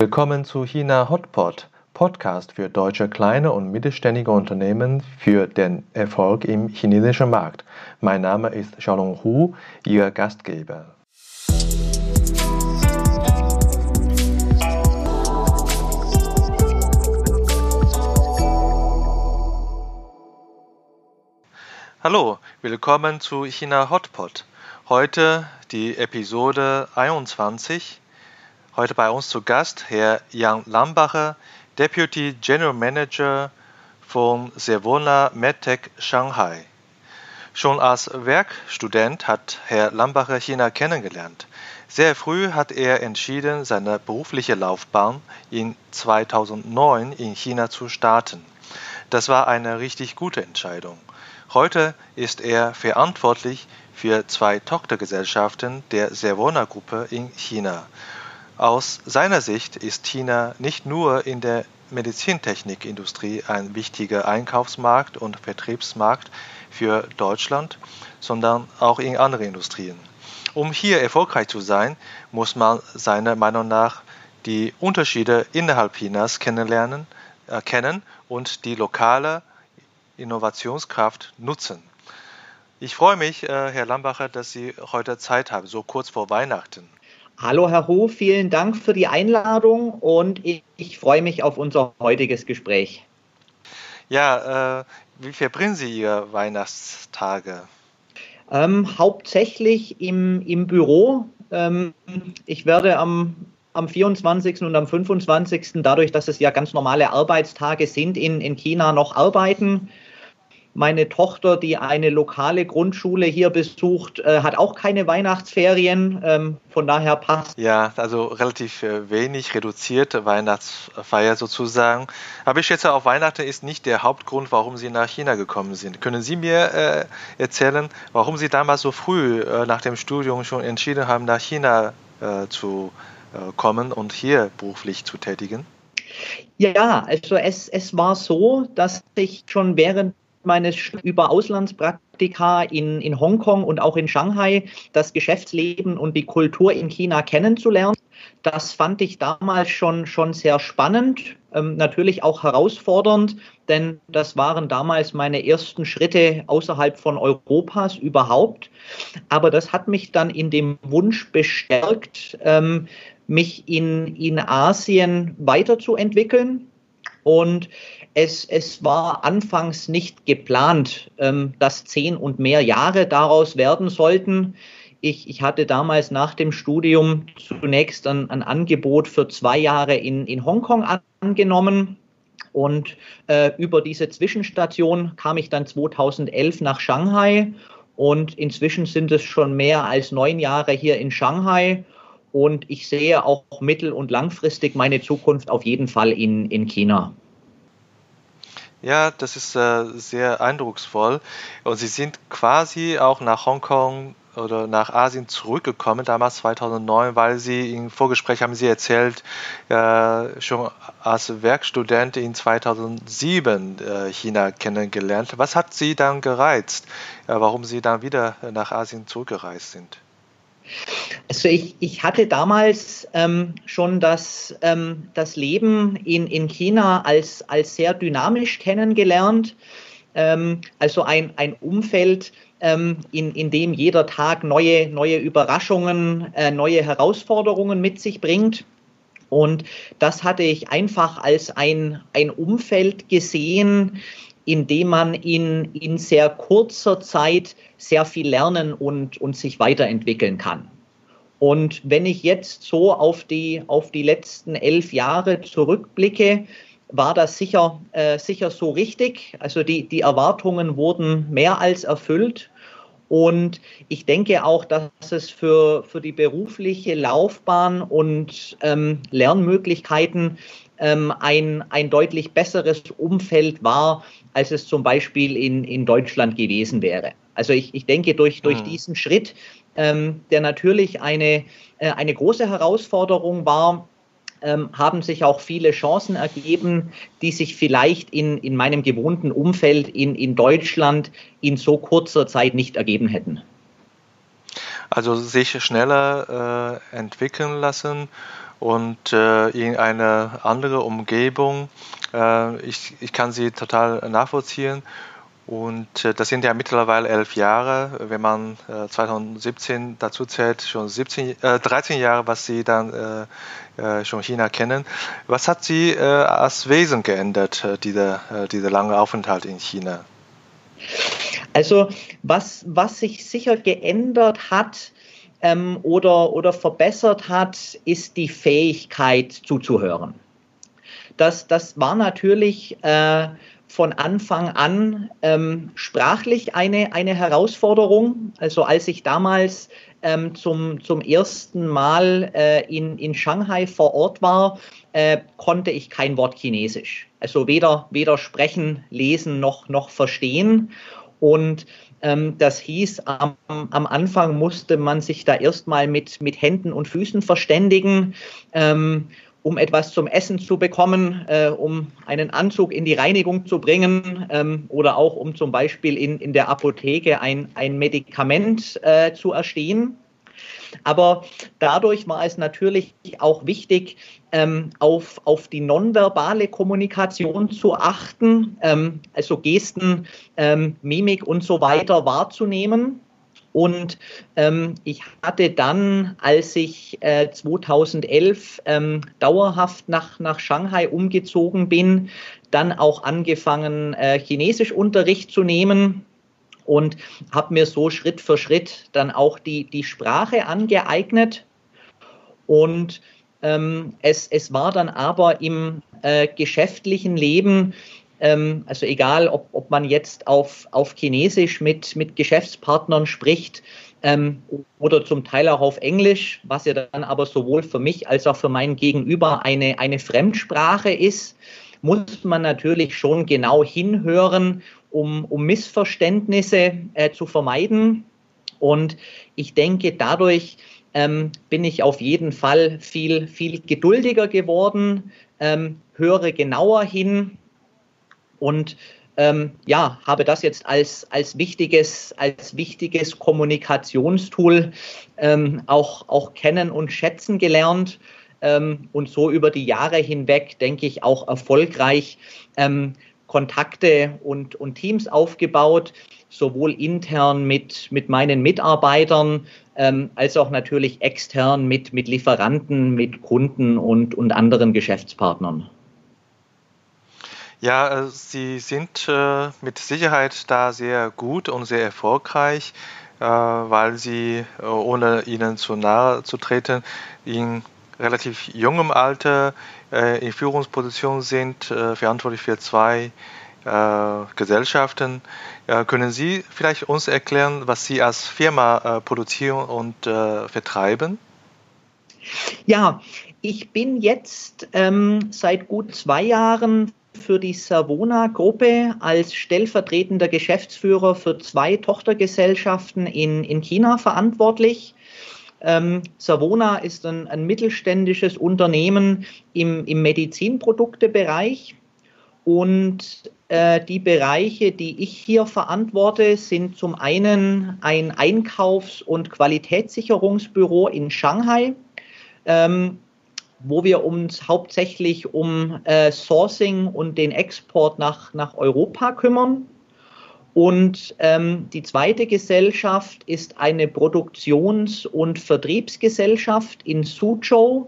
Willkommen zu China Hotpot, Podcast für deutsche kleine und mittelständige Unternehmen für den Erfolg im chinesischen Markt. Mein Name ist Xiaolong Hu, Ihr Gastgeber. Hallo, willkommen zu China Hotpot. Heute die Episode 21. Heute bei uns zu Gast Herr Jan Lambacher, Deputy General Manager von Servona MedTech Shanghai. Schon als Werkstudent hat Herr Lambacher China kennengelernt. Sehr früh hat er entschieden, seine berufliche Laufbahn in 2009 in China zu starten. Das war eine richtig gute Entscheidung. Heute ist er verantwortlich für zwei Tochtergesellschaften der Servona-Gruppe in China. Aus seiner Sicht ist China nicht nur in der Medizintechnikindustrie ein wichtiger Einkaufsmarkt und Vertriebsmarkt für Deutschland, sondern auch in anderen Industrien. Um hier erfolgreich zu sein, muss man seiner Meinung nach die Unterschiede innerhalb Chinas kennenlernen, erkennen und die lokale Innovationskraft nutzen. Ich freue mich, äh, Herr Lambacher, dass Sie heute Zeit haben, so kurz vor Weihnachten. Hallo, Herr Ho, vielen Dank für die Einladung und ich, ich freue mich auf unser heutiges Gespräch. Ja, äh, wie verbringen Sie Ihre Weihnachtstage? Ähm, hauptsächlich im, im Büro. Ähm, ich werde am am 24. und am 25. dadurch, dass es ja ganz normale Arbeitstage sind, in, in China noch arbeiten. Meine Tochter, die eine lokale Grundschule hier besucht, äh, hat auch keine Weihnachtsferien. Ähm, von daher passt. Ja, also relativ äh, wenig reduzierte Weihnachtsfeier sozusagen. Aber ich schätze, auch Weihnachten ist nicht der Hauptgrund, warum Sie nach China gekommen sind. Können Sie mir äh, erzählen, warum Sie damals so früh äh, nach dem Studium schon entschieden haben, nach China äh, zu äh, kommen und hier beruflich zu tätigen? Ja, also es, es war so, dass ich schon während meines über Auslandspraktika in, in Hongkong und auch in Shanghai das Geschäftsleben und die Kultur in China kennenzulernen. Das fand ich damals schon, schon sehr spannend, ähm, natürlich auch herausfordernd, denn das waren damals meine ersten Schritte außerhalb von Europas überhaupt. Aber das hat mich dann in dem Wunsch bestärkt, ähm, mich in, in Asien weiterzuentwickeln. Und es, es war anfangs nicht geplant, ähm, dass zehn und mehr Jahre daraus werden sollten. Ich, ich hatte damals nach dem Studium zunächst ein, ein Angebot für zwei Jahre in, in Hongkong angenommen. Und äh, über diese Zwischenstation kam ich dann 2011 nach Shanghai. Und inzwischen sind es schon mehr als neun Jahre hier in Shanghai. Und ich sehe auch mittel- und langfristig meine Zukunft auf jeden Fall in, in China. Ja, das ist äh, sehr eindrucksvoll. Und Sie sind quasi auch nach Hongkong oder nach Asien zurückgekommen, damals 2009, weil Sie im Vorgespräch haben Sie erzählt, äh, schon als Werkstudent in 2007 äh, China kennengelernt. Was hat Sie dann gereizt, äh, warum Sie dann wieder nach Asien zurückgereist sind? Also ich, ich hatte damals ähm, schon das, ähm, das Leben in, in China als, als sehr dynamisch kennengelernt. Ähm, also ein, ein Umfeld, ähm, in, in dem jeder Tag neue, neue Überraschungen, äh, neue Herausforderungen mit sich bringt. Und das hatte ich einfach als ein, ein Umfeld gesehen, in dem man in, in sehr kurzer Zeit sehr viel lernen und, und sich weiterentwickeln kann. Und wenn ich jetzt so auf die, auf die letzten elf Jahre zurückblicke, war das sicher, äh, sicher so richtig. Also die, die Erwartungen wurden mehr als erfüllt. Und ich denke auch, dass es für, für die berufliche Laufbahn und ähm, Lernmöglichkeiten ähm, ein, ein deutlich besseres Umfeld war, als es zum Beispiel in, in Deutschland gewesen wäre. Also ich, ich denke, durch, durch mhm. diesen Schritt, ähm, der natürlich eine, äh, eine große Herausforderung war, ähm, haben sich auch viele Chancen ergeben, die sich vielleicht in, in meinem gewohnten Umfeld in, in Deutschland in so kurzer Zeit nicht ergeben hätten. Also sich schneller äh, entwickeln lassen und äh, in eine andere Umgebung. Äh, ich, ich kann sie total nachvollziehen. Und äh, das sind ja mittlerweile elf Jahre, wenn man äh, 2017 dazu zählt, schon 17, äh, 13 Jahre, was Sie dann äh, äh, schon China kennen. Was hat Sie äh, als Wesen geändert, dieser, dieser lange Aufenthalt in China? Also was, was sich sicher geändert hat ähm, oder, oder verbessert hat, ist die Fähigkeit zuzuhören. Das, das war natürlich von Anfang an ähm, sprachlich eine, eine Herausforderung. Also als ich damals ähm, zum, zum ersten Mal äh, in, in Shanghai vor Ort war, äh, konnte ich kein Wort Chinesisch. Also weder, weder sprechen, lesen noch, noch verstehen. Und das hieß, am, am, Anfang musste man sich da erstmal mit, mit Händen und Füßen verständigen. Ähm, um etwas zum Essen zu bekommen, äh, um einen Anzug in die Reinigung zu bringen ähm, oder auch um zum Beispiel in, in der Apotheke ein, ein Medikament äh, zu erstehen. Aber dadurch war es natürlich auch wichtig, ähm, auf, auf die nonverbale Kommunikation zu achten, ähm, also Gesten, ähm, Mimik und so weiter wahrzunehmen. Und ähm, ich hatte dann, als ich äh, 2011 ähm, dauerhaft nach, nach Shanghai umgezogen bin, dann auch angefangen, äh, Chinesischunterricht zu nehmen und habe mir so Schritt für Schritt dann auch die, die Sprache angeeignet. Und ähm, es, es war dann aber im äh, geschäftlichen Leben ähm, also egal, ob, ob man jetzt auf, auf Chinesisch mit, mit Geschäftspartnern spricht ähm, oder zum Teil auch auf Englisch, was ja dann aber sowohl für mich als auch für mein Gegenüber eine, eine Fremdsprache ist, muss man natürlich schon genau hinhören, um, um Missverständnisse äh, zu vermeiden. Und ich denke, dadurch ähm, bin ich auf jeden Fall viel, viel geduldiger geworden, ähm, höre genauer hin, und ähm, ja, habe das jetzt als, als, wichtiges, als wichtiges Kommunikationstool ähm, auch, auch kennen und schätzen gelernt. Ähm, und so über die Jahre hinweg, denke ich, auch erfolgreich ähm, Kontakte und, und Teams aufgebaut, sowohl intern mit, mit meinen Mitarbeitern ähm, als auch natürlich extern mit, mit Lieferanten, mit Kunden und, und anderen Geschäftspartnern. Ja, äh, Sie sind äh, mit Sicherheit da sehr gut und sehr erfolgreich, äh, weil Sie, ohne Ihnen zu nahe zu treten, in relativ jungem Alter in Führungsposition sind, verantwortlich für zwei Gesellschaften. können Sie vielleicht uns erklären, was Sie als Firma produzieren und vertreiben? Ja, ich bin jetzt ähm, seit gut zwei Jahren für die Savona-Gruppe als stellvertretender Geschäftsführer für zwei Tochtergesellschaften in, in China verantwortlich. Ähm, Savona ist ein, ein mittelständisches Unternehmen im, im Medizinproduktebereich und äh, die Bereiche, die ich hier verantworte, sind zum einen ein Einkaufs- und Qualitätssicherungsbüro in Shanghai. Ähm, wo wir uns hauptsächlich um äh, Sourcing und den Export nach, nach Europa kümmern. Und ähm, die zweite Gesellschaft ist eine Produktions- und Vertriebsgesellschaft in Suzhou.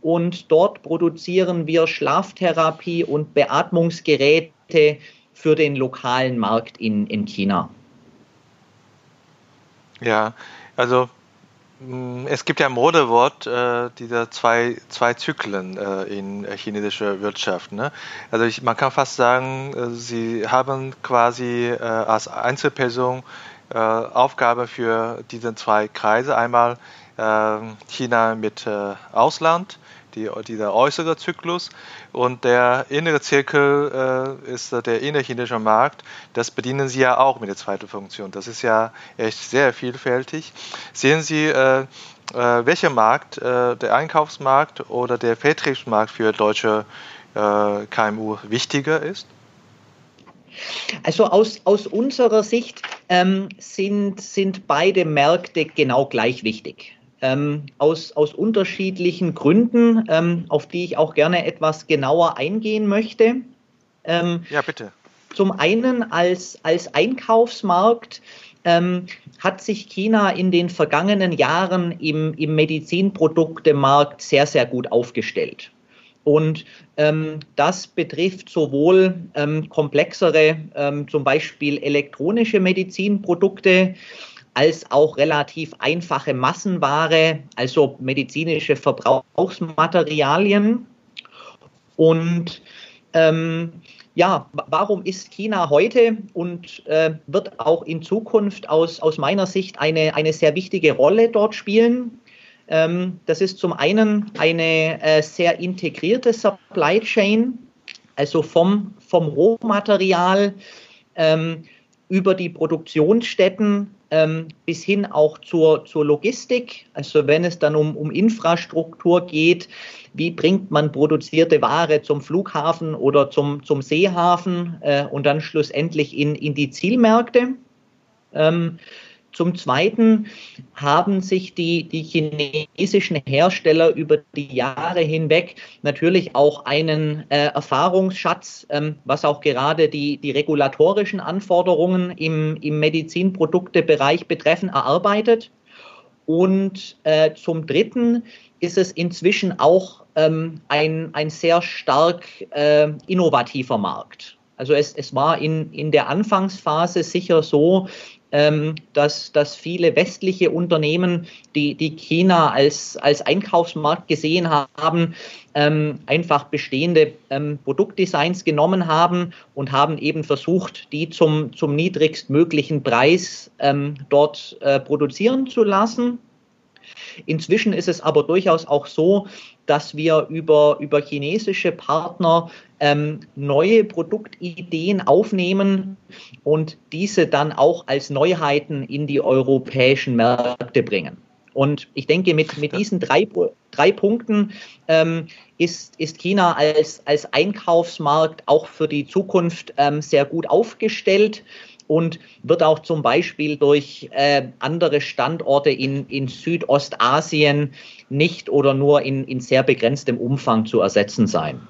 Und dort produzieren wir Schlaftherapie und Beatmungsgeräte für den lokalen Markt in, in China. Ja, also es gibt ja ein Modewort, äh, diese zwei, zwei Zyklen äh, in chinesischer Wirtschaft. Ne? Also ich, man kann fast sagen, äh, sie haben quasi äh, als Einzelperson äh, Aufgabe für diese zwei Kreise. Einmal ähm, China mit äh, Ausland die, dieser äußere Zyklus und der innere Zirkel äh, ist der innerchinesische Markt. Das bedienen Sie ja auch mit der zweiten Funktion. Das ist ja echt sehr vielfältig. Sehen Sie, äh, äh, welcher Markt, äh, der Einkaufsmarkt oder der Vertriebsmarkt für deutsche äh, KMU wichtiger ist? Also aus, aus unserer Sicht ähm, sind, sind beide Märkte genau gleich wichtig. Ähm, aus, aus unterschiedlichen Gründen, ähm, auf die ich auch gerne etwas genauer eingehen möchte. Ähm, ja, bitte. Zum einen als, als Einkaufsmarkt ähm, hat sich China in den vergangenen Jahren im, im Medizinproduktemarkt sehr, sehr gut aufgestellt. Und ähm, das betrifft sowohl ähm, komplexere, ähm, zum Beispiel elektronische Medizinprodukte, als auch relativ einfache Massenware, also medizinische Verbrauchsmaterialien. Und ähm, ja, warum ist China heute und äh, wird auch in Zukunft aus, aus meiner Sicht eine, eine sehr wichtige Rolle dort spielen? Ähm, das ist zum einen eine äh, sehr integrierte Supply Chain, also vom, vom Rohmaterial ähm, über die Produktionsstätten ähm, bis hin auch zur, zur Logistik. Also wenn es dann um, um Infrastruktur geht, wie bringt man produzierte Ware zum Flughafen oder zum, zum Seehafen äh, und dann schlussendlich in, in die Zielmärkte. Ähm, zum Zweiten haben sich die, die chinesischen Hersteller über die Jahre hinweg natürlich auch einen äh, Erfahrungsschatz, ähm, was auch gerade die, die regulatorischen Anforderungen im, im Medizinproduktebereich betreffen, erarbeitet. Und äh, zum Dritten ist es inzwischen auch ähm, ein, ein sehr stark äh, innovativer Markt. Also es, es war in, in der Anfangsphase sicher so, dass, dass viele westliche Unternehmen, die, die China als, als Einkaufsmarkt gesehen haben, ähm, einfach bestehende ähm, Produktdesigns genommen haben und haben eben versucht, die zum, zum niedrigstmöglichen Preis ähm, dort äh, produzieren zu lassen. Inzwischen ist es aber durchaus auch so, dass wir über, über chinesische Partner ähm, neue Produktideen aufnehmen und diese dann auch als Neuheiten in die europäischen Märkte bringen. Und ich denke, mit, mit diesen drei, drei Punkten ähm, ist, ist China als, als Einkaufsmarkt auch für die Zukunft ähm, sehr gut aufgestellt und wird auch zum Beispiel durch äh, andere Standorte in, in Südostasien nicht oder nur in, in sehr begrenztem Umfang zu ersetzen sein.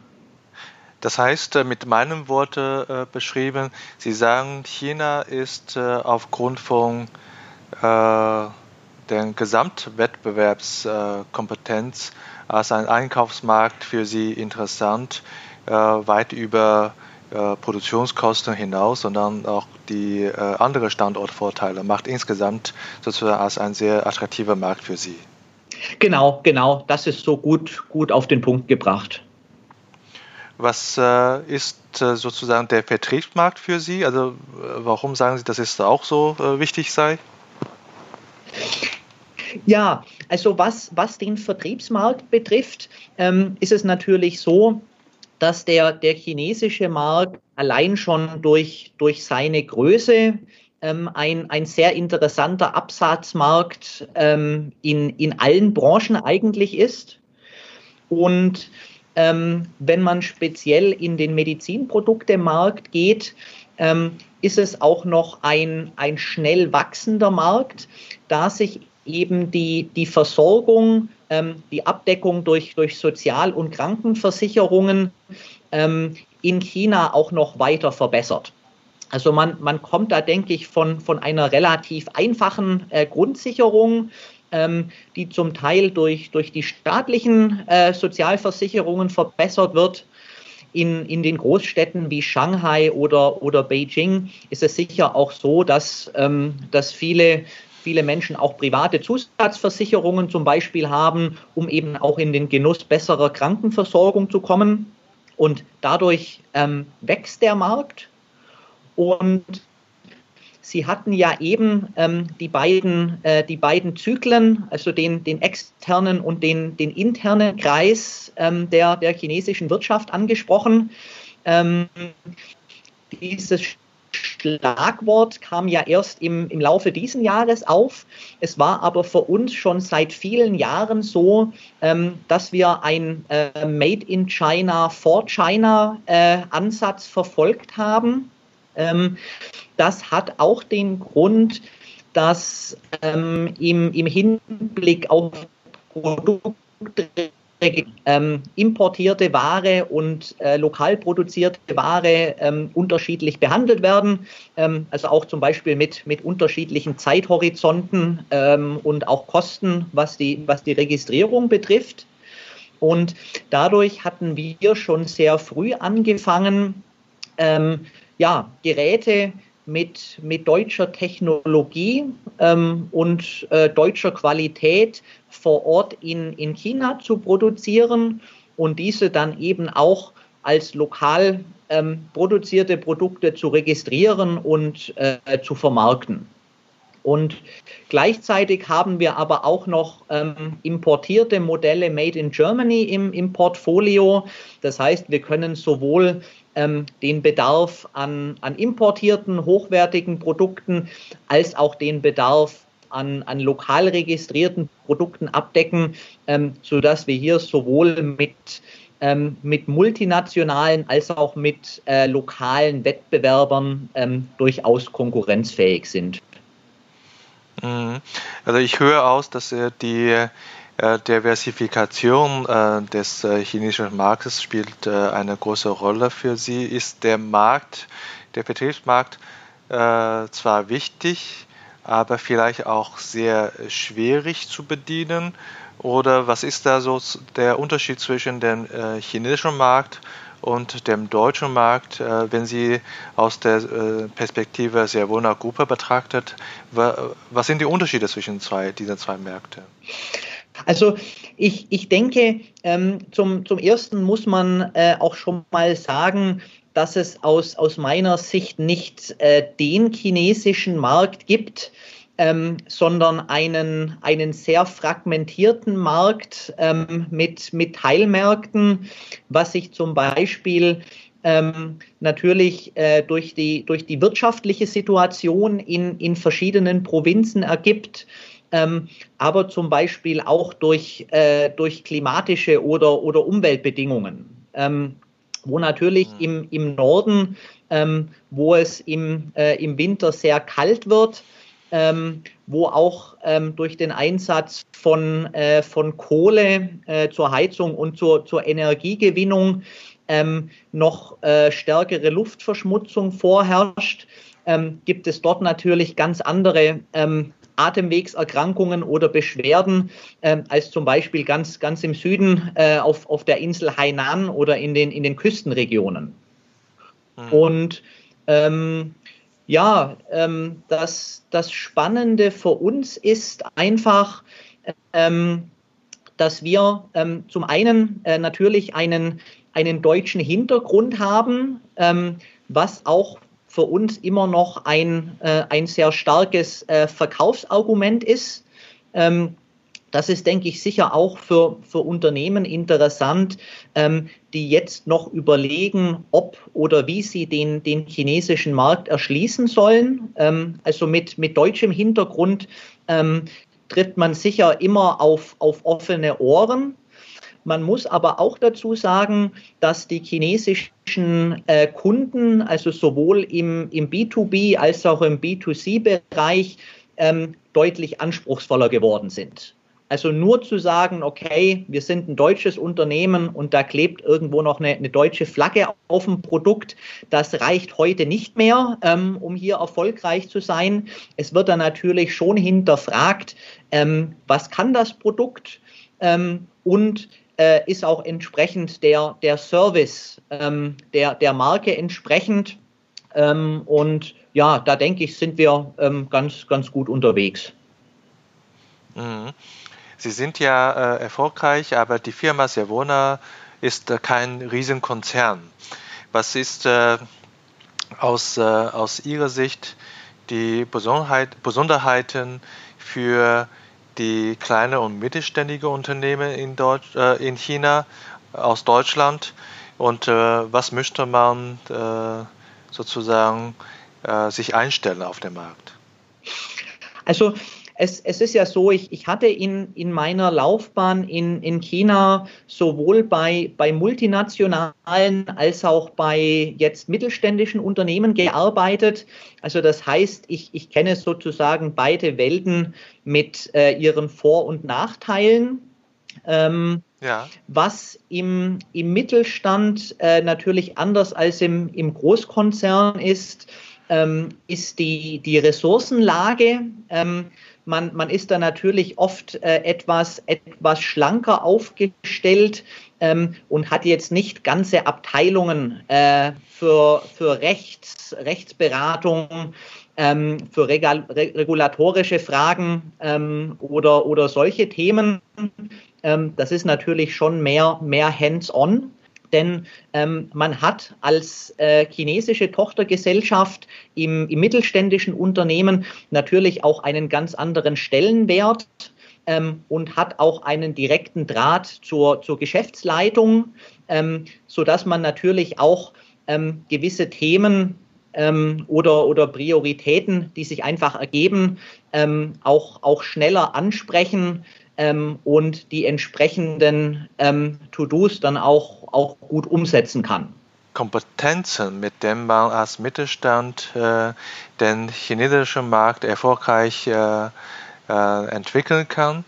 Das heißt, äh, mit meinen Worten äh, beschrieben, Sie sagen, China ist äh, aufgrund von äh, der Gesamtwettbewerbskompetenz als ein Einkaufsmarkt für Sie interessant, äh, weit über äh, Produktionskosten hinaus, sondern auch die äh, andere Standortvorteile macht insgesamt sozusagen als ein sehr attraktiver Markt für Sie. Genau, genau, das ist so gut, gut auf den Punkt gebracht. Was äh, ist äh, sozusagen der Vertriebsmarkt für Sie? Also äh, warum sagen Sie, dass es auch so äh, wichtig sei? Ja, also was, was den Vertriebsmarkt betrifft, ähm, ist es natürlich so, dass der, der chinesische Markt allein schon durch, durch seine Größe ähm, ein, ein sehr interessanter Absatzmarkt ähm, in, in allen Branchen eigentlich ist. Und ähm, wenn man speziell in den Medizinproduktemarkt geht, ähm, ist es auch noch ein, ein schnell wachsender Markt, da sich eben die, die Versorgung ähm, die Abdeckung durch, durch Sozial- und Krankenversicherungen ähm, in China auch noch weiter verbessert. Also man, man kommt da, denke ich, von, von einer relativ einfachen äh, Grundsicherung, ähm, die zum Teil durch, durch die staatlichen äh, Sozialversicherungen verbessert wird. In, in den Großstädten wie Shanghai oder, oder Beijing ist es sicher auch so, dass, ähm, dass viele viele Menschen auch private Zusatzversicherungen zum Beispiel haben, um eben auch in den Genuss besserer Krankenversorgung zu kommen. Und dadurch ähm, wächst der Markt. Und Sie hatten ja eben ähm, die, beiden, äh, die beiden Zyklen, also den, den externen und den, den internen Kreis ähm, der, der chinesischen Wirtschaft angesprochen. Ähm, dieses Schlagwort kam ja erst im, im Laufe dieses Jahres auf. Es war aber für uns schon seit vielen Jahren so, ähm, dass wir ein äh, Made in China for China äh, Ansatz verfolgt haben. Ähm, das hat auch den Grund, dass ähm, im, im Hinblick auf Produkte ähm, importierte Ware und äh, lokal produzierte Ware ähm, unterschiedlich behandelt werden. Ähm, also auch zum Beispiel mit, mit unterschiedlichen Zeithorizonten ähm, und auch Kosten, was die, was die Registrierung betrifft. Und dadurch hatten wir schon sehr früh angefangen, ähm, ja, Geräte mit, mit deutscher Technologie ähm, und äh, deutscher Qualität vor Ort in, in China zu produzieren und diese dann eben auch als lokal ähm, produzierte Produkte zu registrieren und äh, zu vermarkten. Und gleichzeitig haben wir aber auch noch ähm, importierte Modelle Made in Germany im, im Portfolio. Das heißt, wir können sowohl ähm, den Bedarf an, an importierten, hochwertigen Produkten als auch den Bedarf an, an lokal registrierten Produkten abdecken, ähm, sodass wir hier sowohl mit, ähm, mit multinationalen als auch mit äh, lokalen Wettbewerbern ähm, durchaus konkurrenzfähig sind. Mhm. Also ich höre aus, dass die Diversifikation äh, des äh, chinesischen Marktes spielt eine große Rolle für Sie. Ist der Markt, der Vertriebsmarkt zwar wichtig, aber vielleicht auch sehr schwierig zu bedienen? Oder was ist da so der Unterschied zwischen dem chinesischen Markt und dem deutschen Markt, wenn Sie aus der Perspektive Servona Gruppe betrachtet, was sind die Unterschiede zwischen zwei, diesen zwei Märkten? Also ich, ich denke, ähm, zum, zum Ersten muss man äh, auch schon mal sagen, dass es aus, aus meiner Sicht nicht äh, den chinesischen Markt gibt, ähm, sondern einen, einen sehr fragmentierten Markt ähm, mit, mit Teilmärkten, was sich zum Beispiel ähm, natürlich äh, durch, die, durch die wirtschaftliche Situation in, in verschiedenen Provinzen ergibt ähm, aber zum Beispiel auch durch, äh, durch klimatische oder, oder Umweltbedingungen. Ähm, wo natürlich mhm. im, im Norden, ähm, wo es im, äh, im Winter sehr kalt wird, ähm, wo auch ähm, durch den Einsatz von, äh, von Kohle äh, zur Heizung und zur, zur Energiegewinnung ähm, noch äh, stärkere Luftverschmutzung vorherrscht, ähm, gibt es dort natürlich ganz andere ähm, Atemwegserkrankungen oder Beschwerden äh, als zum Beispiel ganz, ganz im Süden äh, auf, auf der Insel Hainan oder in den, in den Küstenregionen. Mhm. Und ähm, ja, ähm, das, das Spannende für uns ist einfach, ähm, dass wir ähm, zum einen äh, natürlich einen, einen deutschen Hintergrund haben, ähm, was auch für uns immer noch ein, äh, ein sehr starkes äh, Verkaufsargument ist. Ähm, das ist, denke ich, sicher auch für, für Unternehmen interessant, ähm, die jetzt noch überlegen, ob oder wie sie den, den chinesischen Markt erschließen sollen. Ähm, also mit, mit deutschem Hintergrund ähm, tritt man sicher immer auf, auf offene Ohren. Man muss aber auch dazu sagen, dass die chinesischen äh, Kunden, also sowohl im, im B2B als auch im B2C-Bereich, ähm, deutlich anspruchsvoller geworden sind. Also nur zu sagen, okay, wir sind ein deutsches Unternehmen und da klebt irgendwo noch eine, eine deutsche Flagge auf dem Produkt, das reicht heute nicht mehr, ähm, um hier erfolgreich zu sein. Es wird dann natürlich schon hinterfragt, ähm, was kann das Produkt ähm, und äh, ist auch entsprechend der, der Service ähm, der, der Marke entsprechend. Ähm, und ja, da denke ich, sind wir ähm, ganz, ganz gut unterwegs. Mhm. Sie sind ja äh, erfolgreich, aber die Firma Servona ist äh, kein Riesenkonzern. Was ist äh, aus, äh, aus Ihrer Sicht die Besonderheit, Besonderheiten für die kleine und mittelständige Unternehmen in, Deutsch, äh, in China aus Deutschland und äh, was möchte man äh, sozusagen äh, sich einstellen auf dem Markt? Also es, es ist ja so, ich, ich hatte in, in meiner Laufbahn in, in China sowohl bei, bei multinationalen als auch bei jetzt mittelständischen Unternehmen gearbeitet. Also das heißt, ich, ich kenne sozusagen beide Welten mit äh, ihren Vor- und Nachteilen. Ähm, ja. Was im, im Mittelstand äh, natürlich anders als im, im Großkonzern ist, ähm, ist die, die Ressourcenlage. Ähm, man, man ist da natürlich oft äh, etwas, etwas schlanker aufgestellt ähm, und hat jetzt nicht ganze Abteilungen äh, für, für Rechts, Rechtsberatung, ähm, für regal, regulatorische Fragen ähm, oder, oder solche Themen. Ähm, das ist natürlich schon mehr, mehr hands-on denn ähm, man hat als äh, chinesische Tochtergesellschaft im, im, mittelständischen Unternehmen natürlich auch einen ganz anderen Stellenwert ähm, und hat auch einen direkten Draht zur, zur Geschäftsleitung, ähm, sodass man natürlich auch ähm, gewisse Themen ähm, oder, oder Prioritäten, die sich einfach ergeben, ähm, auch, auch schneller ansprechen ähm, und die entsprechenden To-Dos dann auch, auch gut umsetzen kann. Kompetenzen, mit denen man als Mittelstand äh, den chinesischen Markt erfolgreich äh, äh, entwickeln kann.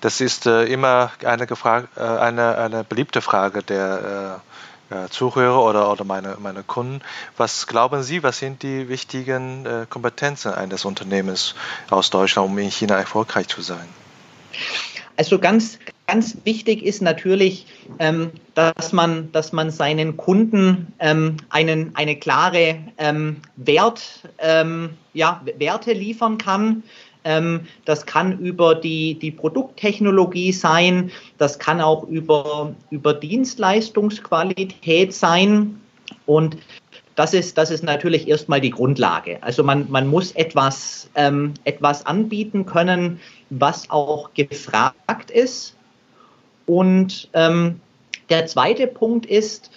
Das ist äh, immer eine, äh, eine, eine beliebte Frage der äh, Zuhörer oder, oder meine, meine Kunden. Was glauben Sie, was sind die wichtigen Kompetenzen eines Unternehmens aus Deutschland, um in China erfolgreich zu sein? Also ganz, ganz wichtig ist natürlich, ähm, dass, man, dass man seinen Kunden ähm, einen, eine klare ähm, Wert, ja, Werte liefern kann. Das kann über die, die Produkttechnologie sein, das kann auch über, über Dienstleistungsqualität sein. Und das ist, das ist natürlich erstmal die Grundlage. Also man, man muss etwas, ähm, etwas anbieten können, was auch gefragt ist. Und ähm, der zweite Punkt ist,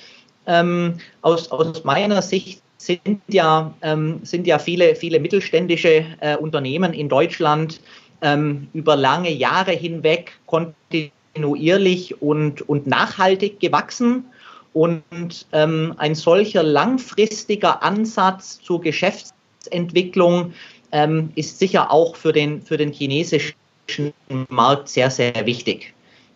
ähm, aus, aus meiner Sicht sind ja, ähm, sind ja viele, viele mittelständische äh, Unternehmen in Deutschland ähm, über lange Jahre hinweg kontinuierlich und, und nachhaltig gewachsen. Und ähm, ein solcher langfristiger Ansatz zur Geschäftsentwicklung ähm, ist sicher auch für den, für den chinesischen Markt sehr, sehr wichtig.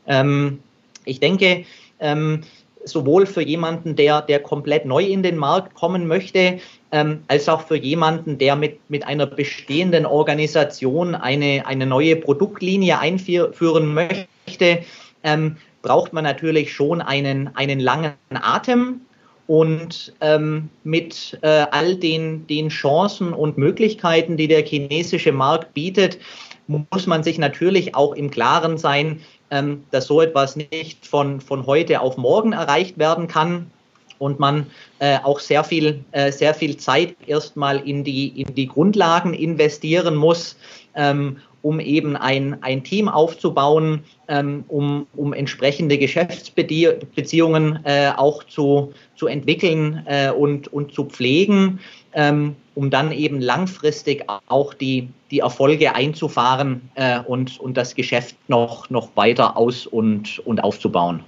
Ähm, ich denke, ähm, sowohl für jemanden, der, der komplett neu in den Markt kommen möchte, ähm, als auch für jemanden, der mit, mit einer bestehenden Organisation eine, eine neue Produktlinie einführen möchte, ähm, braucht man natürlich schon einen, einen langen Atem und ähm, mit äh, all den, den Chancen und Möglichkeiten, die der chinesische Markt bietet, muss man sich natürlich auch im Klaren sein, ähm, dass so etwas nicht von, von heute auf morgen erreicht werden kann und man äh, auch sehr viel, äh, sehr viel Zeit erstmal in die, in die Grundlagen investieren muss, ähm, um eben ein, ein Team aufzubauen, ähm, um, um entsprechende Geschäftsbeziehungen äh, auch zu, zu entwickeln äh, und, und zu pflegen, ähm, um dann eben langfristig auch die, die Erfolge einzufahren äh, und, und das Geschäft noch, noch weiter aus- und, und aufzubauen.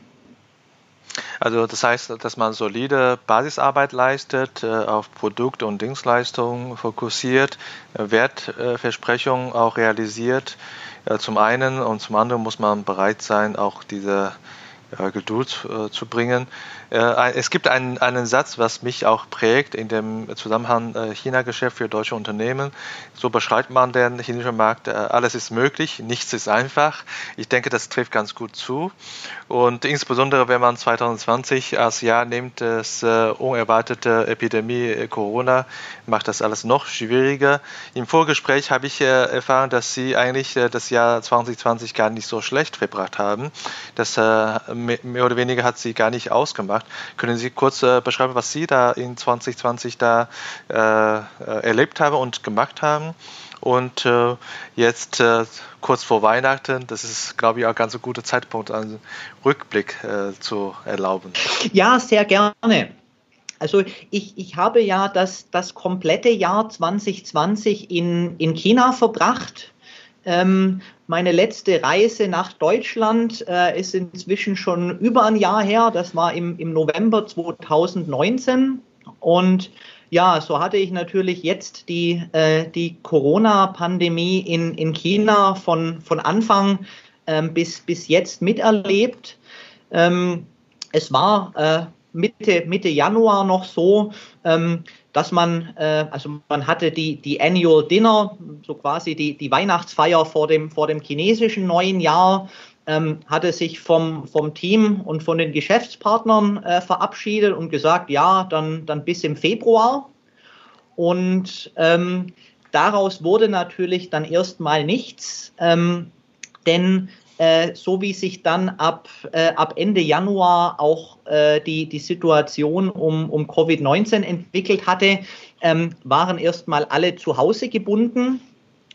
Also das heißt, dass man solide Basisarbeit leistet, äh, auf Produkt- und Dienstleistungen fokussiert, äh, Wertversprechungen auch realisiert. Äh, zum einen und zum anderen muss man bereit sein, auch diese Geduld zu bringen. Es gibt einen, einen Satz, was mich auch prägt in dem Zusammenhang China-Geschäft für deutsche Unternehmen. So beschreibt man den chinesischen Markt, alles ist möglich, nichts ist einfach. Ich denke, das trifft ganz gut zu. Und insbesondere, wenn man 2020 als Jahr nimmt, das unerwartete Epidemie Corona, macht das alles noch schwieriger. Im Vorgespräch habe ich erfahren, dass Sie eigentlich das Jahr 2020 gar nicht so schlecht verbracht haben. Das mehr oder weniger hat sie gar nicht ausgemacht. Können Sie kurz äh, beschreiben, was Sie da in 2020 da äh, äh, erlebt haben und gemacht haben? Und äh, jetzt äh, kurz vor Weihnachten, das ist, glaube ich, auch ganz ein guter Zeitpunkt, einen Rückblick äh, zu erlauben. Ja, sehr gerne. Also ich, ich habe ja das, das komplette Jahr 2020 in, in China verbracht Ähm, meine letzte Reise nach Deutschland äh, ist inzwischen schon über ein Jahr her. Das war im, im November 2019. Und ja, so hatte ich natürlich jetzt die, äh, die Corona-Pandemie in, in China von, von Anfang ähm, bis, bis jetzt miterlebt. Ähm, es war äh, Mitte, Mitte Januar noch so, ähm, dass man, äh, also man hatte die, die Annual Dinner, so quasi die, die Weihnachtsfeier vor dem, vor dem chinesischen neuen Jahr, ähm, hatte sich vom, vom Team und von den Geschäftspartnern äh, verabschiedet und gesagt, ja, dann, dann bis im Februar. Und ähm, daraus wurde natürlich dann erstmal nichts, ähm, denn äh, so wie sich dann ab, äh, ab Ende Januar auch äh, die, die Situation um, um Covid-19 entwickelt hatte, ähm, waren erstmal alle zu Hause gebunden.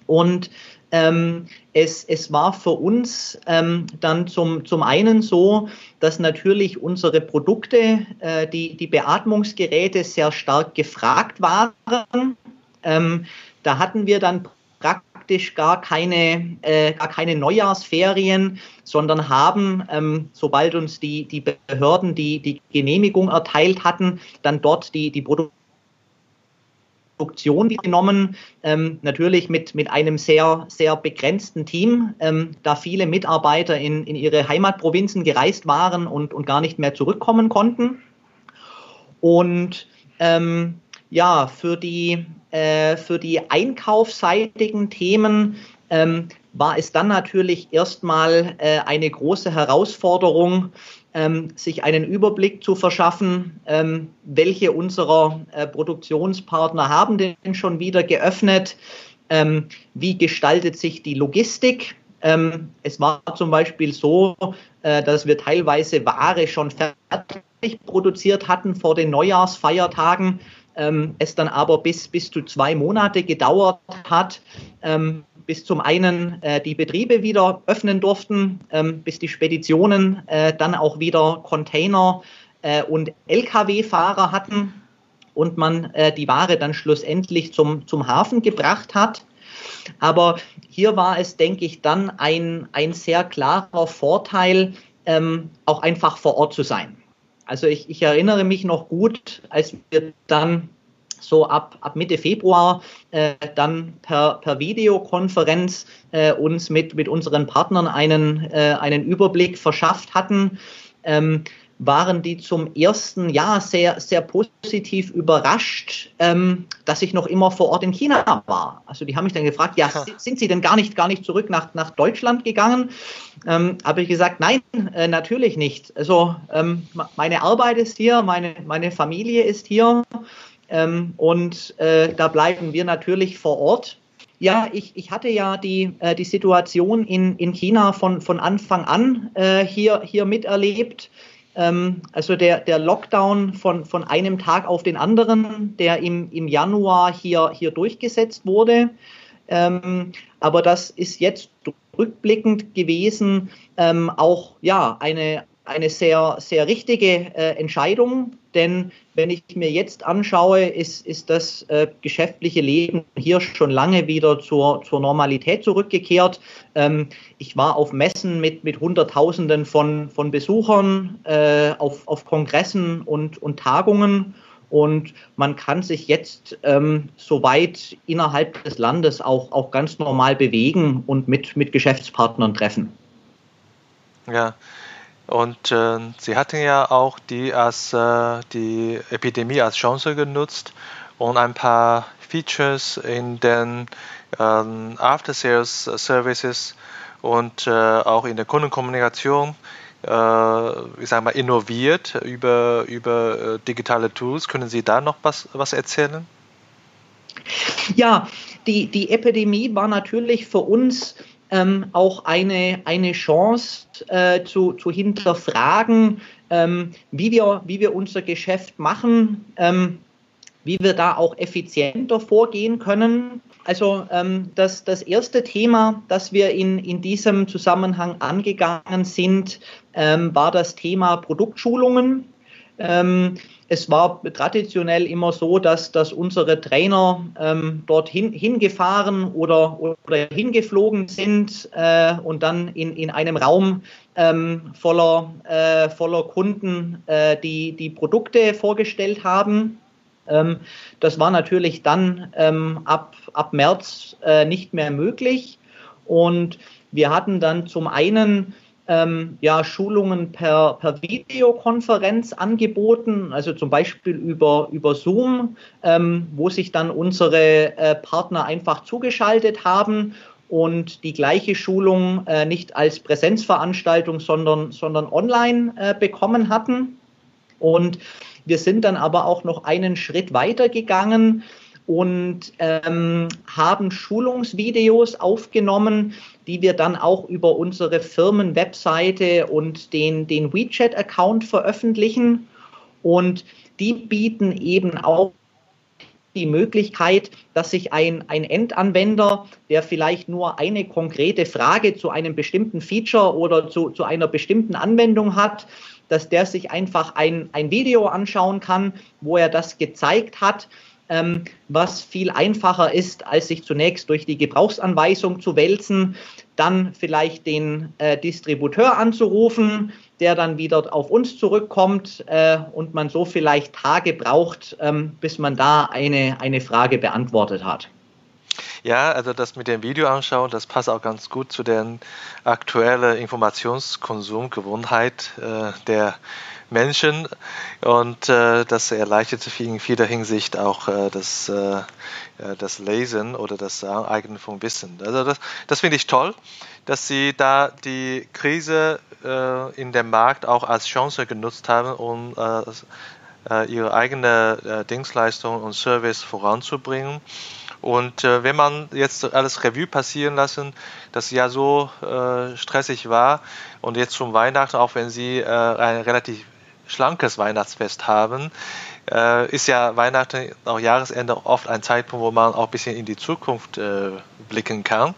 Und ähm, es, es war für uns ähm, dann zum, zum einen so, dass natürlich unsere Produkte, äh, die, die Beatmungsgeräte sehr stark gefragt waren. Ähm, da hatten wir dann praktisch gar keine, äh, gar keine Neujahrsferien, sondern haben, ähm, sobald uns die, die Behörden die, die Genehmigung erteilt hatten, dann dort die, die Produktion genommen, ähm, natürlich mit, mit einem sehr, sehr begrenzten Team, ähm, da viele Mitarbeiter in, in ihre Heimatprovinzen gereist waren und, und gar nicht mehr zurückkommen konnten. Und ähm, ja, für die, äh, für die einkaufsseitigen Themen ähm, war es dann natürlich erstmal äh, eine große Herausforderung, ähm, sich einen Überblick zu verschaffen, ähm, welche unserer äh, Produktionspartner haben denn schon wieder geöffnet, ähm, wie gestaltet sich die Logistik. Ähm, es war zum Beispiel so, äh, dass wir teilweise Ware schon fertig produziert hatten vor den Neujahrsfeiertagen ähm, es dann aber bis, bis zu zwei Monate gedauert hat, ähm, bis zum einen äh, die Betriebe wieder öffnen durften, ähm, bis die Speditionen äh, dann auch wieder Container äh, und Lkw-Fahrer hatten und man äh, die Ware dann schlussendlich zum, zum Hafen gebracht hat. Aber hier war es, denke ich, dann ein, ein sehr klarer Vorteil, ähm, auch einfach vor Ort zu sein. Also ich, ich erinnere mich noch gut, als wir dann so ab, ab Mitte Februar äh, dann per, per Videokonferenz äh, uns mit, mit unseren Partnern einen, äh, einen Überblick verschafft hatten. Ähm, waren die zum ersten Jahr sehr, sehr positiv überrascht, ähm, dass ich noch immer vor Ort in China war. Also die haben mich dann gefragt, ja, sind Sie denn gar nicht, gar nicht zurück nach, nach Deutschland gegangen? Ähm, Habe ich gesagt, nein, äh, natürlich nicht. Also ähm, meine Arbeit ist hier, meine, meine Familie ist hier ähm, und äh, da bleiben wir natürlich vor Ort. Ja, ich, ich hatte ja die, äh, die Situation in, in China von, von Anfang an äh, hier, hier miterlebt. Ähm, also der, der Lockdown von, von einem Tag auf den anderen, der im, im Januar hier, hier durchgesetzt wurde. Ähm, aber das ist jetzt rückblickend gewesen ähm, auch ja, eine, eine sehr, sehr richtige äh, Entscheidung, denn wenn ich mir jetzt anschaue, ist, ist das äh, geschäftliche Leben hier schon lange wieder zur, zur Normalität zurückgekehrt. Ähm, ich war auf Messen mit, mit Hunderttausenden von, von Besuchern, äh, auf, auf Kongressen und, und Tagungen. Und man kann sich jetzt ähm, soweit innerhalb des Landes auch, auch ganz normal bewegen und mit, mit Geschäftspartnern treffen. Ja, und äh, sie hatten ja auch die, als, äh, die Epidemie als Chance genutzt und ein paar Features in den ähm, After-Sales Services und äh, auch in der Kundenkommunikation äh, ich sag mal, innoviert über, über äh, digitale Tools. Können Sie da noch was, was erzählen? Ja, die, die Epidemie war natürlich für uns ähm, auch eine, eine Chance äh, zu, zu hinterfragen, ähm, wie, wir, wie wir unser Geschäft machen, ähm, wie wir da auch effizienter vorgehen können. Also ähm, das, das erste Thema, das wir in, in diesem Zusammenhang angegangen sind, ähm, war das Thema Produktschulungen. Es war traditionell immer so, dass, dass unsere Trainer ähm, dorthin hingefahren oder, oder hingeflogen sind äh, und dann in, in einem Raum ähm, voller, äh, voller Kunden äh, die, die Produkte vorgestellt haben. Ähm, das war natürlich dann ähm, ab, ab März äh, nicht mehr möglich. Und wir hatten dann zum einen ähm, ja, Schulungen per, per Videokonferenz angeboten, also zum Beispiel über, über Zoom, ähm, wo sich dann unsere äh, Partner einfach zugeschaltet haben und die gleiche Schulung äh, nicht als Präsenzveranstaltung, sondern, sondern online äh, bekommen hatten. Und wir sind dann aber auch noch einen Schritt weiter gegangen und ähm, haben Schulungsvideos aufgenommen, die wir dann auch über unsere Firmenwebseite und den, den WeChat-Account veröffentlichen. Und die bieten eben auch die Möglichkeit, dass sich ein, ein Endanwender, der vielleicht nur eine konkrete Frage zu einem bestimmten Feature oder zu, zu einer bestimmten Anwendung hat, dass der sich einfach ein, ein Video anschauen kann, wo er das gezeigt hat ähm, was viel einfacher ist, als sich zunächst durch die Gebrauchsanweisung zu wälzen, dann vielleicht den äh, Distributeur anzurufen, der dann wieder auf uns zurückkommt äh, und man so vielleicht Tage braucht, ähm, bis man da eine, eine Frage beantwortet hat. Ja, also das mit dem Video anschauen, das passt auch ganz gut zu der aktuellen Informationskonsumgewohnheit äh, der Menschen und äh, das erleichtert in vieler Hinsicht auch äh, das, äh, das Lesen oder das Aneignen von Wissen. Also das, das finde ich toll, dass Sie da die Krise äh, in dem Markt auch als Chance genutzt haben, um äh, äh, Ihre eigene Dienstleistung und Service voranzubringen. Und äh, wenn man jetzt alles Revue passieren lassen, das ja so äh, stressig war und jetzt zum Weihnachten, auch wenn Sie äh, ein relativ schlankes Weihnachtsfest haben, äh, ist ja Weihnachten, auch Jahresende oft ein Zeitpunkt, wo man auch ein bisschen in die Zukunft äh, blicken kann.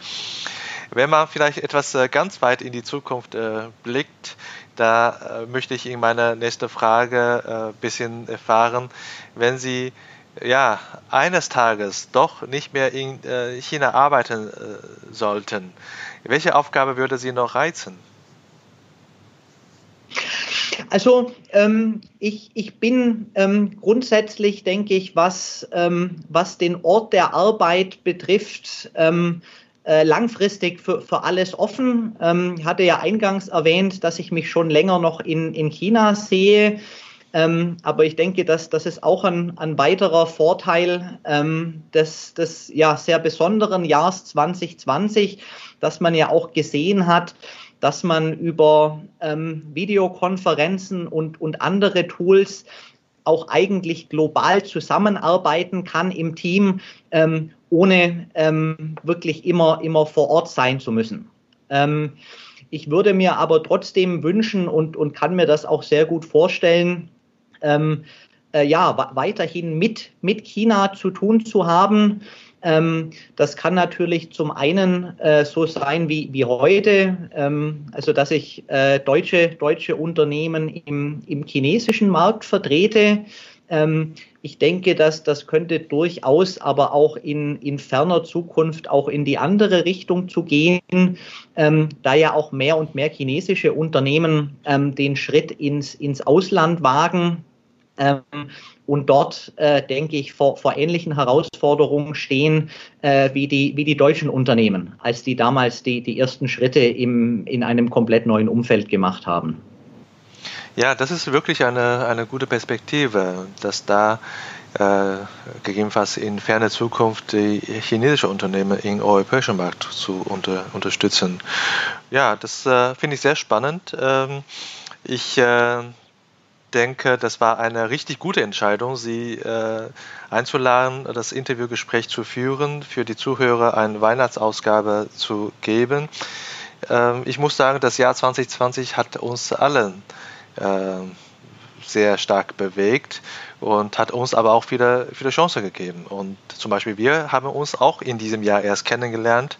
Wenn man vielleicht etwas äh, ganz weit in die Zukunft äh, blickt, da äh, möchte ich in meiner nächsten Frage ein äh, bisschen erfahren, wenn Sie ja, eines Tages doch nicht mehr in China arbeiten sollten, welche Aufgabe würde Sie noch reizen? Also ähm, ich, ich bin ähm, grundsätzlich, denke ich, was, ähm, was den Ort der Arbeit betrifft, ähm, äh, langfristig für, für alles offen. Ähm, ich hatte ja eingangs erwähnt, dass ich mich schon länger noch in, in China sehe. Ähm, aber ich denke, dass das ist auch ein, ein weiterer Vorteil ähm, des, des ja, sehr besonderen Jahres 2020, dass man ja auch gesehen hat, dass man über ähm, Videokonferenzen und, und andere Tools auch eigentlich global zusammenarbeiten kann im Team, ähm, ohne ähm, wirklich immer, immer vor Ort sein zu müssen. Ähm, ich würde mir aber trotzdem wünschen und, und kann mir das auch sehr gut vorstellen, ähm, äh, ja, weiterhin mit, mit China zu tun zu haben. Ähm, das kann natürlich zum einen äh, so sein wie, wie heute, ähm, also dass ich äh, deutsche, deutsche Unternehmen im, im chinesischen Markt vertrete. Ähm, ich denke, dass das könnte durchaus aber auch in, in ferner Zukunft auch in die andere Richtung zu gehen, da ja auch mehr und mehr chinesische Unternehmen den Schritt ins, ins Ausland wagen. Und dort, äh, denke ich, vor, vor ähnlichen Herausforderungen stehen äh, wie, die, wie die deutschen Unternehmen, als die damals die, die ersten Schritte im, in einem komplett neuen Umfeld gemacht haben. Ja, das ist wirklich eine, eine gute Perspektive, dass da äh, gegebenenfalls in ferner Zukunft die chinesische Unternehmen im europäischen Markt zu unter, unterstützen. Ja, das äh, finde ich sehr spannend. Ähm, ich äh, denke, das war eine richtig gute Entscheidung, Sie äh, einzuladen, das Interviewgespräch zu führen, für die Zuhörer eine Weihnachtsausgabe zu geben. Ähm, ich muss sagen, das Jahr 2020 hat uns allen äh, sehr stark bewegt und hat uns aber auch viele, viele Chancen gegeben. Und zum Beispiel wir haben uns auch in diesem Jahr erst kennengelernt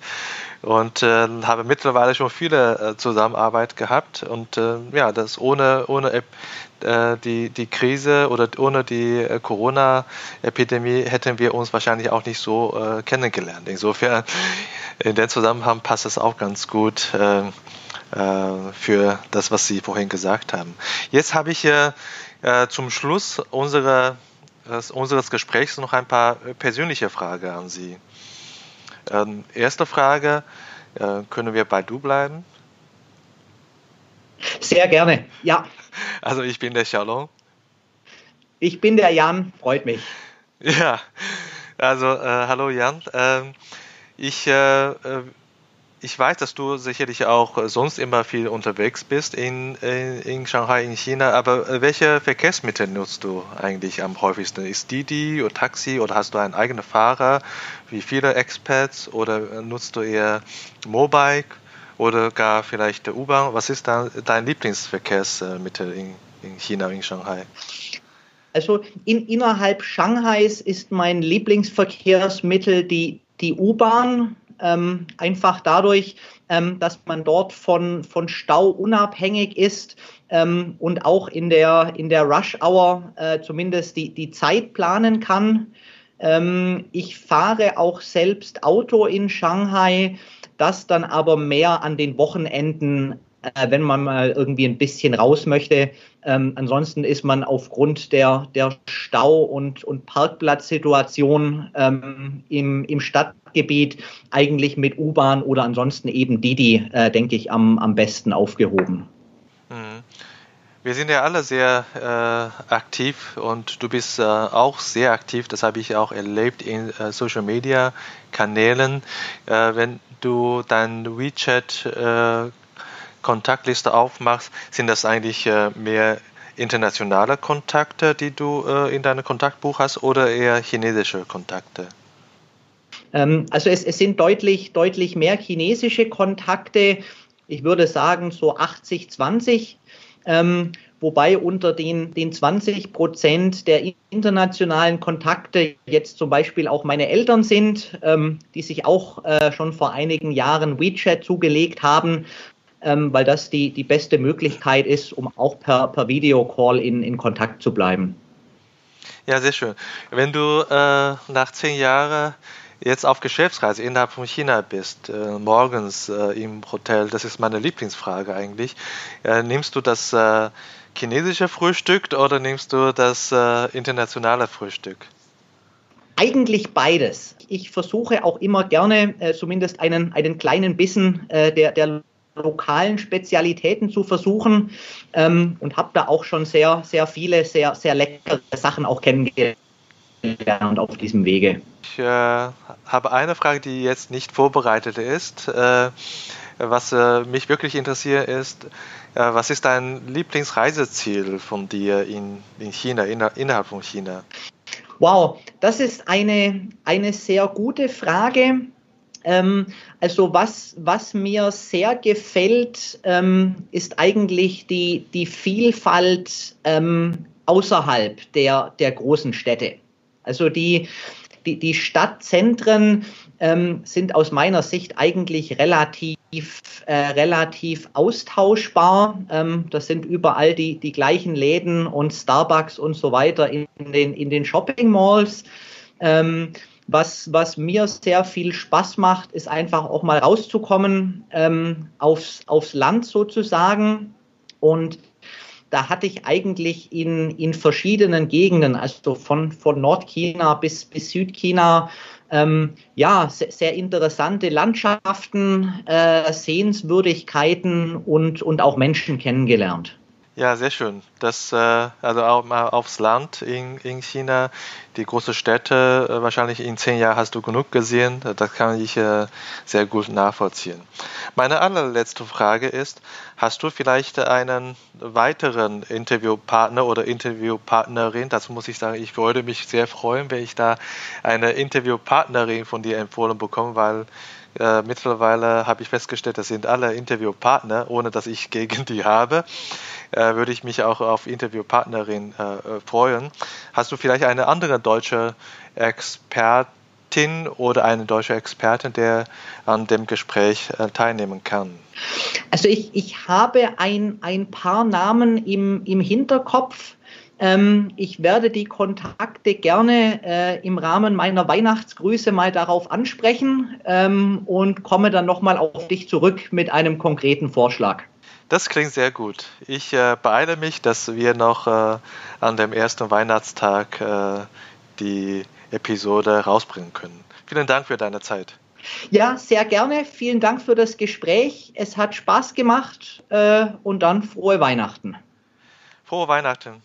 und äh, habe mittlerweile schon viele äh, Zusammenarbeit gehabt und äh, ja, das ohne ohne äh, die die Krise oder ohne die äh, Corona-Epidemie hätten wir uns wahrscheinlich auch nicht so äh, kennengelernt. Insofern in dem Zusammenhang passt es auch ganz gut für das, was Sie vorhin gesagt haben. Jetzt habe ich zum Schluss unserer, unseres Gesprächs noch ein paar persönliche Fragen an Sie. Ähm, erste Frage, äh, können wir bei du bleiben? Sehr gerne, ja. Also ich bin der Shalom. Ich bin der Jan, freut mich. Ja, also äh, hallo Jan. Ähm, ich äh, äh ich weiß, dass du sicherlich auch äh, sonst immer viel unterwegs bist in, in, in, Shanghai, in China, aber äh, welche Verkehrsmittel nutzt du eigentlich am häufigsten? Ist Didi oder Taxi oder hast du einen eigenen Fahrer, wie viele Experts oder äh, nutzt du eher Mobike oder gar vielleicht U-Bahn? Was ist da dein Lieblingsverkehrsmittel in, in China, in Shanghai? Also in, innerhalb Shanghais ist mein Lieblingsverkehrsmittel die, die U-Bahn ähm, einfach dadurch, ähm, dass man dort von, von Stau unabhängig ist ähm, und auch in der, in der Rush Hour äh, zumindest die, die Zeit planen kann. Ähm, ich fahre auch selbst Auto in Shanghai, das dann aber mehr an den Wochenenden äh, wenn man mal irgendwie ein bisschen raus möchte. Ähm, ansonsten ist man aufgrund der, der Stau- und, und Parkplatzsituation ähm, im, im Stadtgebiet eigentlich mit U-Bahn oder ansonsten eben Didi, äh, denke ich, am, am besten aufgehoben. Mhm. Wir sind ja alle sehr äh, aktiv und du bist äh, auch sehr aktiv, das habe ich auch erlebt in äh, Social Media Kanälen. Äh, wenn du dein WeChat äh, Kontaktliste aufmachst, sind das eigentlich äh, mehr internationale Kontakte, die du äh, in deinem Kontaktbuch hast, oder eher chinesische Kontakte? Ähm, also es, es, sind deutlich, deutlich mehr chinesische Kontakte. Ich würde sagen so 80, 20. Ähm, wobei unter den, den 20 Prozent der internationalen Kontakte jetzt zum Beispiel auch meine Eltern sind, ähm, die sich auch äh, schon vor einigen Jahren WeChat zugelegt haben ähm, weil das die, die beste Möglichkeit ist, um auch per, per Videocall in, in Kontakt zu bleiben. Ja, sehr schön. Wenn du äh, nach zehn Jahren jetzt auf Geschäftsreise innerhalb von China bist, äh, morgens äh, im Hotel, das ist meine Lieblingsfrage eigentlich, äh, nimmst du das äh, chinesische Frühstück oder nimmst du das äh, internationale Frühstück? Eigentlich beides. Ich versuche auch immer gerne äh, zumindest einen, einen kleinen Bissen der, der lokalen Spezialitäten zu versuchen ähm, und habe da auch schon sehr, sehr viele, sehr, sehr leckere Sachen auch kennengelernt auf diesem Wege. Ich äh, habe eine Frage, die jetzt nicht vorbereitet ist. Äh, was äh, mich wirklich interessiert ist, äh, was ist dein Lieblingsreiseziel von dir in, in China, in, innerhalb von China? Wow, das ist eine, eine sehr gute Frage. Ähm, also was, was mir sehr gefällt, ähm, ist eigentlich die, die Vielfalt ähm, außerhalb der, der großen Städte. Also die, die, die Stadtzentren ähm, sind aus meiner Sicht eigentlich relativ, äh, relativ austauschbar. Ähm, das sind überall die, die gleichen Läden und Starbucks und so weiter in den, in den Shopping Malls. Was, was mir sehr viel Spaß macht, ist einfach auch mal rauszukommen ähm, aufs, aufs Land sozusagen. Und da hatte ich eigentlich in, in verschiedenen Gegenden, also von, von Nordchina bis, bis Südchina, ähm, ja, sehr, sehr, interessante Landschaften, äh, Sehenswürdigkeiten und, und auch Menschen kennengelernt. Ja, sehr schön. Das, äh, also aufs Land in, in China, die großen Städte, äh, wahrscheinlich in zehn Jahren hast du genug gesehen. Das kann ich äh, sehr gut nachvollziehen. Meine allerletzte Frage ist, hast du vielleicht einen weiteren Interviewpartner oder Interviewpartnerin? Das muss ich sagen, ich würde mich sehr freuen, wenn ich da eine Interviewpartnerin von dir empfohlen bekomme, weil Äh, mittlerweile habe ich festgestellt, das sind alle Interviewpartner, ohne dass ich gegen die habe. Äh, würde ich mich auch auf Interviewpartnerin äh, äh freuen. Hast du vielleicht eine andere deutsche Expertin oder einen deutschen Experten, der an dem Gespräch äh, teilnehmen kann? Also ich, ich habe ein, ein paar Namen im, im Hinterkopf. Ähm, ich werde die Kontakte gerne äh, im Rahmen meiner Weihnachtsgrüße mal darauf ansprechen ähm, und komme dann nochmal auf dich zurück mit einem konkreten Vorschlag. Das klingt sehr gut. Ich äh, beeile mich, dass wir noch äh, an dem ersten Weihnachtstag äh, die Episode rausbringen können. Vielen Dank für deine Zeit. Ja, sehr gerne. Vielen Dank für das Gespräch. Es hat Spaß gemacht äh, und dann frohe Weihnachten. Frohe Weihnachten.